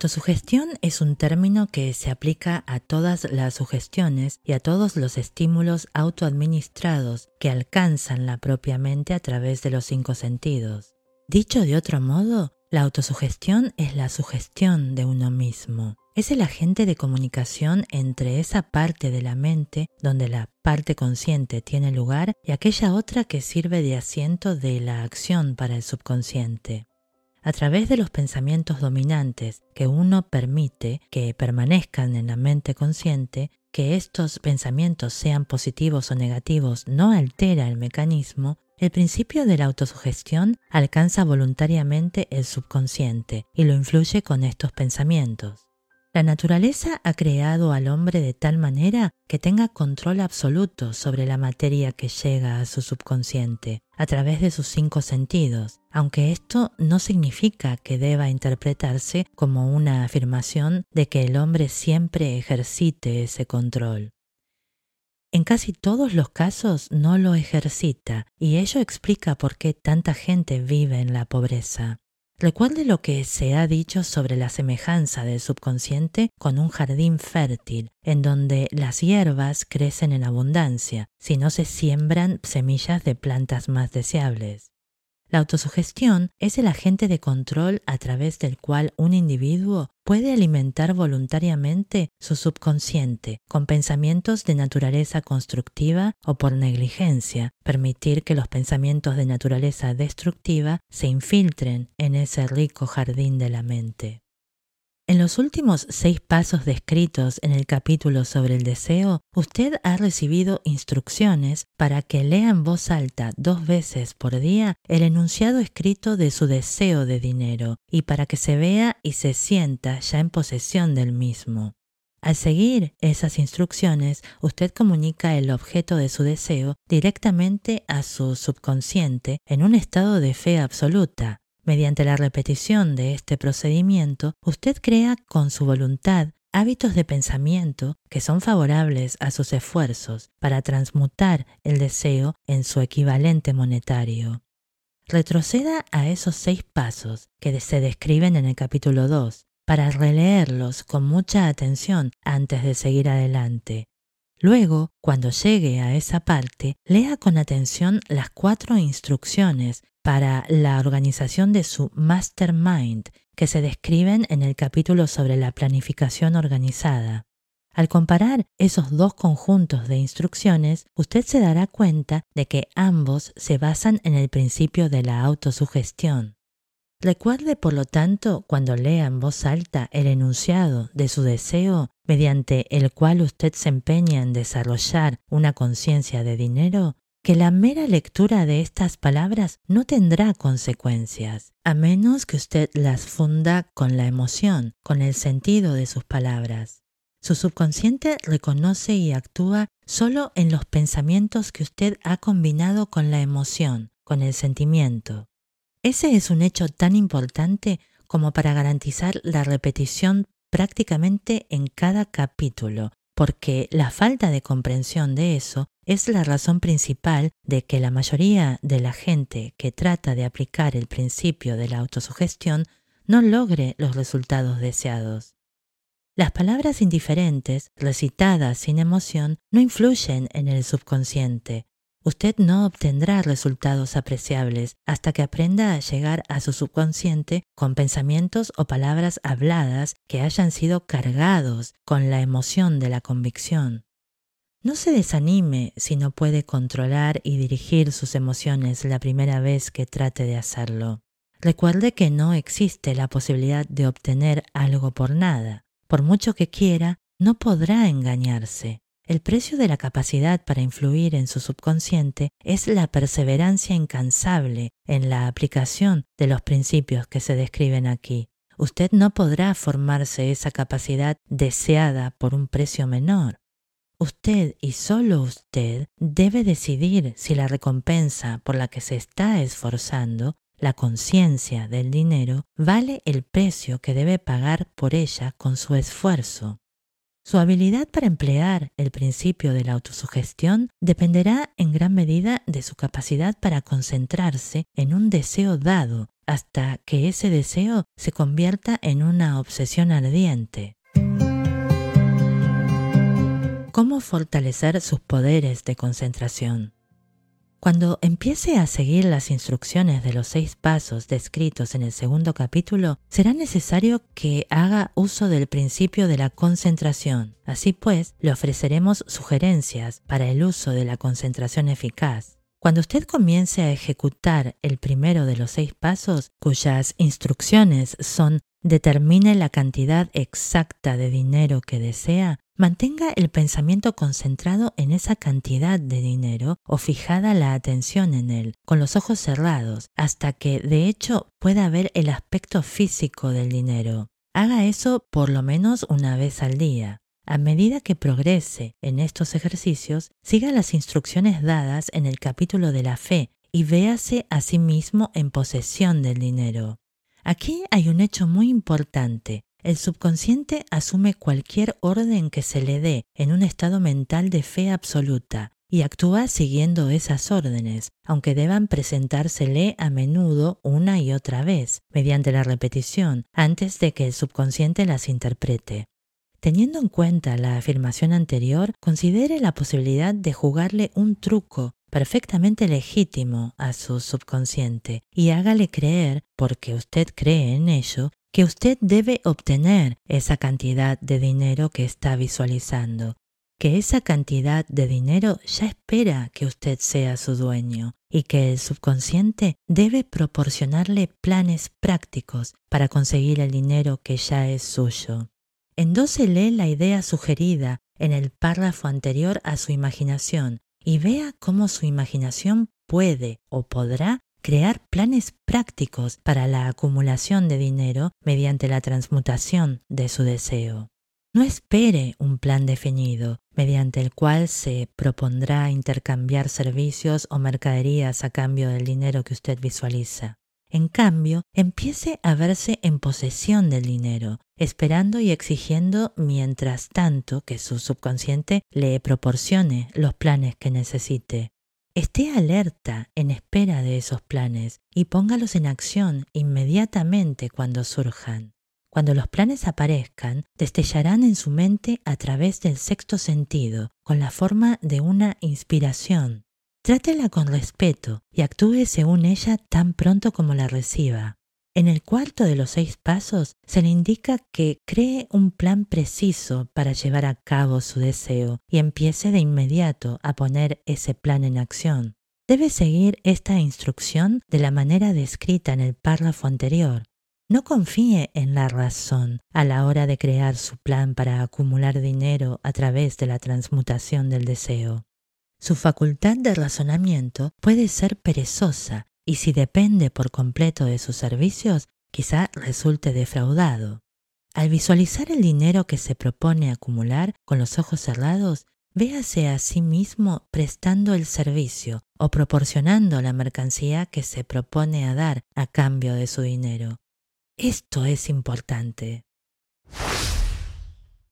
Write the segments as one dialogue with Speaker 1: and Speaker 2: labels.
Speaker 1: Autosugestión es un término que se aplica a todas las sugestiones y a todos los estímulos autoadministrados que alcanzan la propia mente a través de los cinco sentidos. Dicho de otro modo, la autosugestión es la sugestión de uno mismo. Es el agente de comunicación entre esa parte de la mente donde la parte consciente tiene lugar y aquella otra que sirve de asiento de la acción para el subconsciente a través de los pensamientos dominantes que uno permite que permanezcan en la mente consciente, que estos pensamientos sean positivos o negativos no altera el mecanismo, el principio de la autosugestión alcanza voluntariamente el subconsciente y lo influye con estos pensamientos. La naturaleza ha creado al hombre de tal manera que tenga control absoluto sobre la materia que llega a su subconsciente a través de sus cinco sentidos, aunque esto no significa que deba interpretarse como una afirmación de que el hombre siempre ejercite ese control. En casi todos los casos no lo ejercita y ello explica por qué tanta gente vive en la pobreza. Recuerde lo que se ha dicho sobre la semejanza del subconsciente con un jardín fértil, en donde las hierbas crecen en abundancia, si no se siembran semillas de plantas más deseables. La autosugestión es el agente de control a través del cual un individuo puede alimentar voluntariamente su subconsciente con pensamientos de naturaleza constructiva o por negligencia, permitir que los pensamientos de naturaleza destructiva se infiltren en ese rico jardín de la mente. En los últimos seis pasos descritos en el capítulo sobre el deseo, usted ha recibido instrucciones para que lea en voz alta dos veces por día el enunciado escrito de su deseo de dinero y para que se vea y se sienta ya en posesión del mismo. Al seguir esas instrucciones, usted comunica el objeto de su deseo directamente a su subconsciente en un estado de fe absoluta, Mediante la repetición de este procedimiento, usted crea con su voluntad hábitos de pensamiento que son favorables a sus esfuerzos para transmutar el deseo en su equivalente monetario. Retroceda a esos seis pasos que se describen en el capítulo 2 para releerlos con mucha atención antes de seguir adelante. Luego, cuando llegue a esa parte, lea con atención las cuatro instrucciones para la organización de su mastermind que se describen en el capítulo sobre la planificación organizada. Al comparar esos dos conjuntos de instrucciones, usted se dará cuenta de que ambos se basan en el principio de la autosugestión. Recuerde, por lo tanto, cuando lea en voz alta el enunciado de su deseo mediante el cual usted se empeña en desarrollar una conciencia de dinero, que la mera lectura de estas palabras no tendrá consecuencias, a menos que usted las funda con la emoción, con el sentido de sus palabras. Su subconsciente reconoce y actúa solo en los pensamientos que usted ha combinado con la emoción, con el sentimiento. Ese es un hecho tan importante como para garantizar la repetición prácticamente en cada capítulo, porque la falta de comprensión de eso es la razón principal de que la mayoría de la gente que trata de aplicar el principio de la autosugestión no logre los resultados deseados. Las palabras indiferentes, recitadas sin emoción, no influyen en el subconsciente, Usted no obtendrá resultados apreciables hasta que aprenda a llegar a su subconsciente con pensamientos o palabras habladas que hayan sido cargados con la emoción de la convicción. No se desanime si no puede controlar y dirigir sus emociones la primera vez que trate de hacerlo. Recuerde que no existe la posibilidad de obtener algo por nada. Por mucho que quiera, no podrá engañarse. El precio de la capacidad para influir en su subconsciente es la perseverancia incansable en la aplicación de los principios que se describen aquí. Usted no podrá formarse esa capacidad deseada por un precio menor. Usted y solo usted debe decidir si la recompensa por la que se está esforzando, la conciencia del dinero, vale el precio que debe pagar por ella con su esfuerzo. Su habilidad para emplear el principio de la autosugestión dependerá en gran medida de su capacidad para concentrarse en un deseo dado hasta que ese deseo se convierta en una obsesión ardiente. ¿Cómo fortalecer sus poderes de concentración? Cuando empiece a seguir las instrucciones de los seis pasos descritos en el segundo capítulo, será necesario que haga uso del principio de la concentración. Así pues, le ofreceremos sugerencias para el uso de la concentración eficaz. Cuando usted comience a ejecutar el primero de los seis pasos, cuyas instrucciones son determine la cantidad exacta de dinero que desea, Mantenga el pensamiento concentrado en esa cantidad de dinero o fijada la atención en él, con los ojos cerrados, hasta que de hecho pueda ver el aspecto físico del dinero. Haga eso por lo menos una vez al día. A medida que progrese en estos ejercicios, siga las instrucciones dadas en el capítulo de la fe y véase a sí mismo en posesión del dinero. Aquí hay un hecho muy importante. El subconsciente asume cualquier orden que se le dé en un estado mental de fe absoluta y actúa siguiendo esas órdenes, aunque deban presentársele a menudo una y otra vez, mediante la repetición, antes de que el subconsciente las interprete. Teniendo en cuenta la afirmación anterior, considere la posibilidad de jugarle un truco perfectamente legítimo a su subconsciente y hágale creer, porque usted cree en ello, que usted debe obtener esa cantidad de dinero que está visualizando, que esa cantidad de dinero ya espera que usted sea su dueño y que el subconsciente debe proporcionarle planes prácticos para conseguir el dinero que ya es suyo. Endósele la idea sugerida en el párrafo anterior a su imaginación y vea cómo su imaginación puede o podrá crear planes prácticos para la acumulación de dinero mediante la transmutación de su deseo. No espere un plan definido, mediante el cual se propondrá intercambiar servicios o mercaderías a cambio del dinero que usted visualiza. En cambio, empiece a verse en posesión del dinero, esperando y exigiendo mientras tanto que su subconsciente le proporcione los planes que necesite. Esté alerta en espera de esos planes y póngalos en acción inmediatamente cuando surjan. Cuando los planes aparezcan, destellarán en su mente a través del sexto sentido, con la forma de una inspiración. Trátela con respeto y actúe según ella tan pronto como la reciba. En el cuarto de los seis pasos se le indica que cree un plan preciso para llevar a cabo su deseo y empiece de inmediato a poner ese plan en acción. Debe seguir esta instrucción de la manera descrita en el párrafo anterior. No confíe en la razón a la hora de crear su plan para acumular dinero a través de la transmutación del deseo. Su facultad de razonamiento puede ser perezosa y si depende por completo de sus servicios, quizá resulte defraudado. Al visualizar el dinero que se propone acumular con los ojos cerrados, véase a sí mismo prestando el servicio o proporcionando la mercancía que se propone a dar a cambio de su dinero. Esto es importante.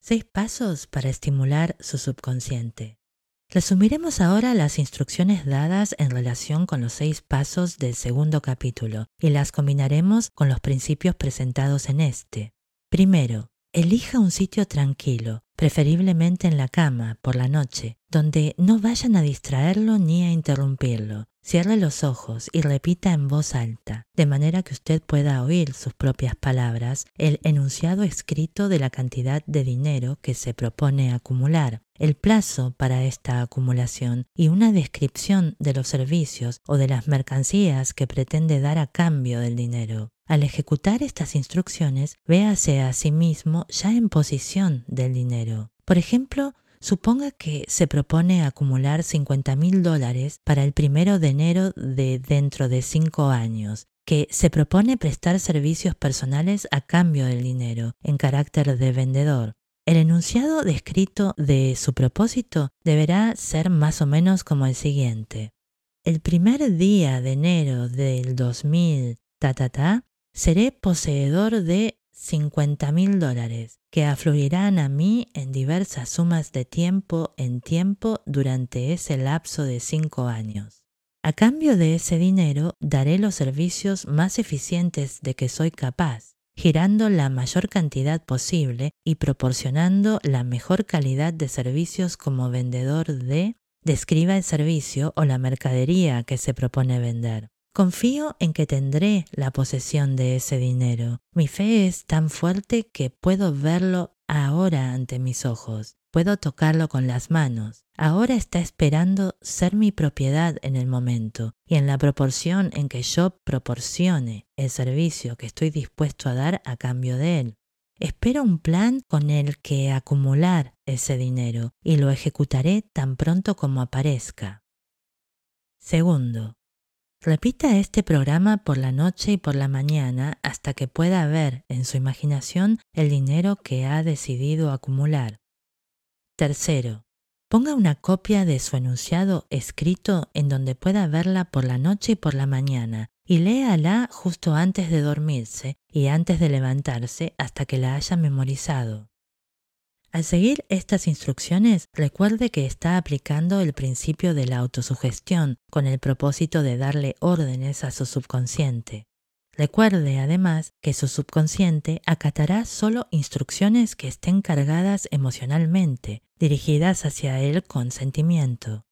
Speaker 1: Seis pasos para estimular su subconsciente. Resumiremos ahora las instrucciones dadas en relación con los seis pasos del segundo capítulo y las combinaremos con los principios presentados en este. Primero, elija un sitio tranquilo, preferiblemente en la cama, por la noche, donde no vayan a distraerlo ni a interrumpirlo. Cierre los ojos y repita en voz alta, de manera que usted pueda oír sus propias palabras, el enunciado escrito de la cantidad de dinero que se propone acumular, el plazo para esta acumulación y una descripción de los servicios o de las mercancías que pretende dar a cambio del dinero. Al ejecutar estas instrucciones, véase a sí mismo ya en posición del dinero. Por ejemplo, Suponga que se propone acumular 50 mil dólares para el primero de enero de dentro de cinco años, que se propone prestar servicios personales a cambio del dinero, en carácter de vendedor. El enunciado descrito de su propósito deberá ser más o menos como el siguiente. El primer día de enero del 2000, ta ta ta, seré poseedor de 50 mil dólares que afluirán a mí en diversas sumas de tiempo en tiempo durante ese lapso de cinco años. A cambio de ese dinero daré los servicios más eficientes de que soy capaz, girando la mayor cantidad posible y proporcionando la mejor calidad de servicios como vendedor de describa el servicio o la mercadería que se propone vender. Confío en que tendré la posesión de ese dinero. Mi fe es tan fuerte que puedo verlo ahora ante mis ojos. Puedo tocarlo con las manos. Ahora está esperando ser mi propiedad en el momento y en la proporción en que yo proporcione el servicio que estoy dispuesto a dar a cambio de él. Espero un plan con el que acumular ese dinero y lo ejecutaré tan pronto como aparezca. Segundo, Repita este programa por la noche y por la mañana hasta que pueda ver en su imaginación el dinero que ha decidido acumular. Tercero, ponga una copia de su enunciado escrito en donde pueda verla por la noche y por la mañana y léala justo antes de dormirse y antes de levantarse hasta que la haya memorizado. Al seguir estas instrucciones, recuerde que está aplicando el principio de la autosugestión con el propósito de darle órdenes a su subconsciente. Recuerde además que su subconsciente acatará solo instrucciones que estén cargadas emocionalmente, dirigidas hacia él con sentimiento.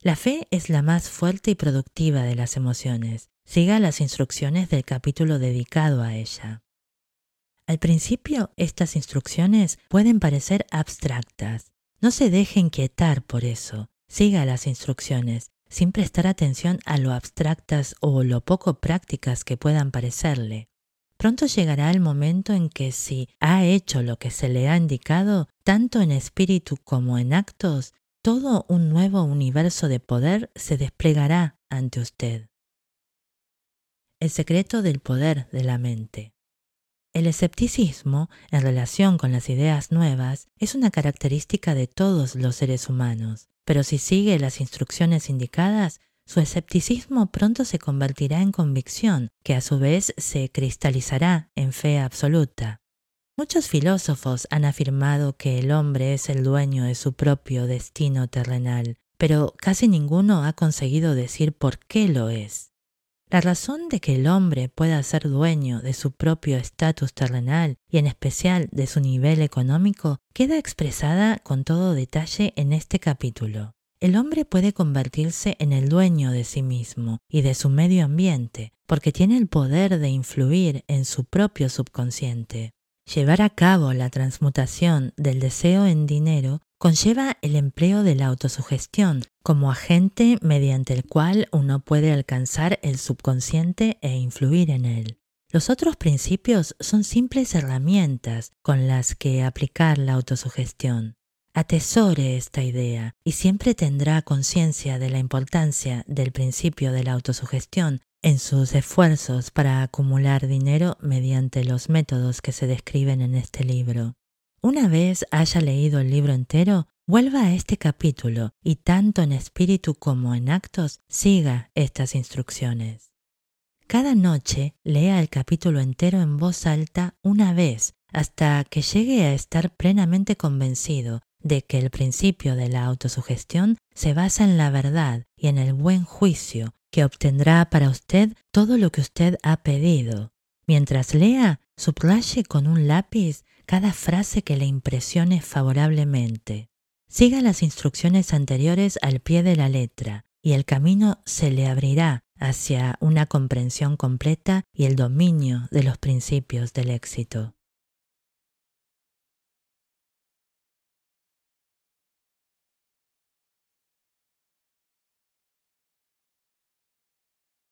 Speaker 1: La fe es la más fuerte y productiva de las emociones. Siga las instrucciones del capítulo dedicado a ella. Al principio, estas instrucciones pueden parecer abstractas. No se deje inquietar por eso. Siga las instrucciones, sin prestar atención a lo abstractas o lo poco prácticas que puedan parecerle. Pronto llegará el momento en que si ha hecho lo que se le ha indicado, tanto en espíritu como en actos, todo un nuevo universo de poder se desplegará ante usted. El secreto del poder de la mente. El escepticismo, en relación con las ideas nuevas, es una característica de todos los seres humanos, pero si sigue las instrucciones indicadas, su escepticismo pronto se convertirá en convicción, que a su vez se cristalizará en fe absoluta. Muchos filósofos han afirmado que el hombre es el dueño de su propio destino terrenal, pero casi ninguno ha conseguido decir por qué lo es. La razón de que el hombre pueda ser dueño de su propio estatus terrenal y en especial de su nivel económico queda expresada con todo detalle en este capítulo. El hombre puede convertirse en el dueño de sí mismo y de su medio ambiente porque tiene el poder de influir en su propio subconsciente. Llevar a cabo la transmutación del deseo en dinero conlleva el empleo de la autosugestión como agente mediante el cual uno puede alcanzar el subconsciente e influir en él. Los otros principios son simples herramientas con las que aplicar la autosugestión. Atesore esta idea y siempre tendrá conciencia de la importancia del principio de la autosugestión en sus esfuerzos para acumular dinero mediante los métodos que se describen en este libro. Una vez haya leído el libro entero, vuelva a este capítulo y tanto en espíritu como en actos siga estas instrucciones. Cada noche lea el capítulo entero en voz alta una vez hasta que llegue a estar plenamente convencido de que el principio de la autosugestión se basa en la verdad y en el buen juicio que obtendrá para usted todo lo que usted ha pedido. Mientras lea, subraye con un lápiz cada frase que le impresione favorablemente. Siga las instrucciones anteriores al pie de la letra y el camino se le abrirá hacia una comprensión completa y el dominio de los principios del éxito.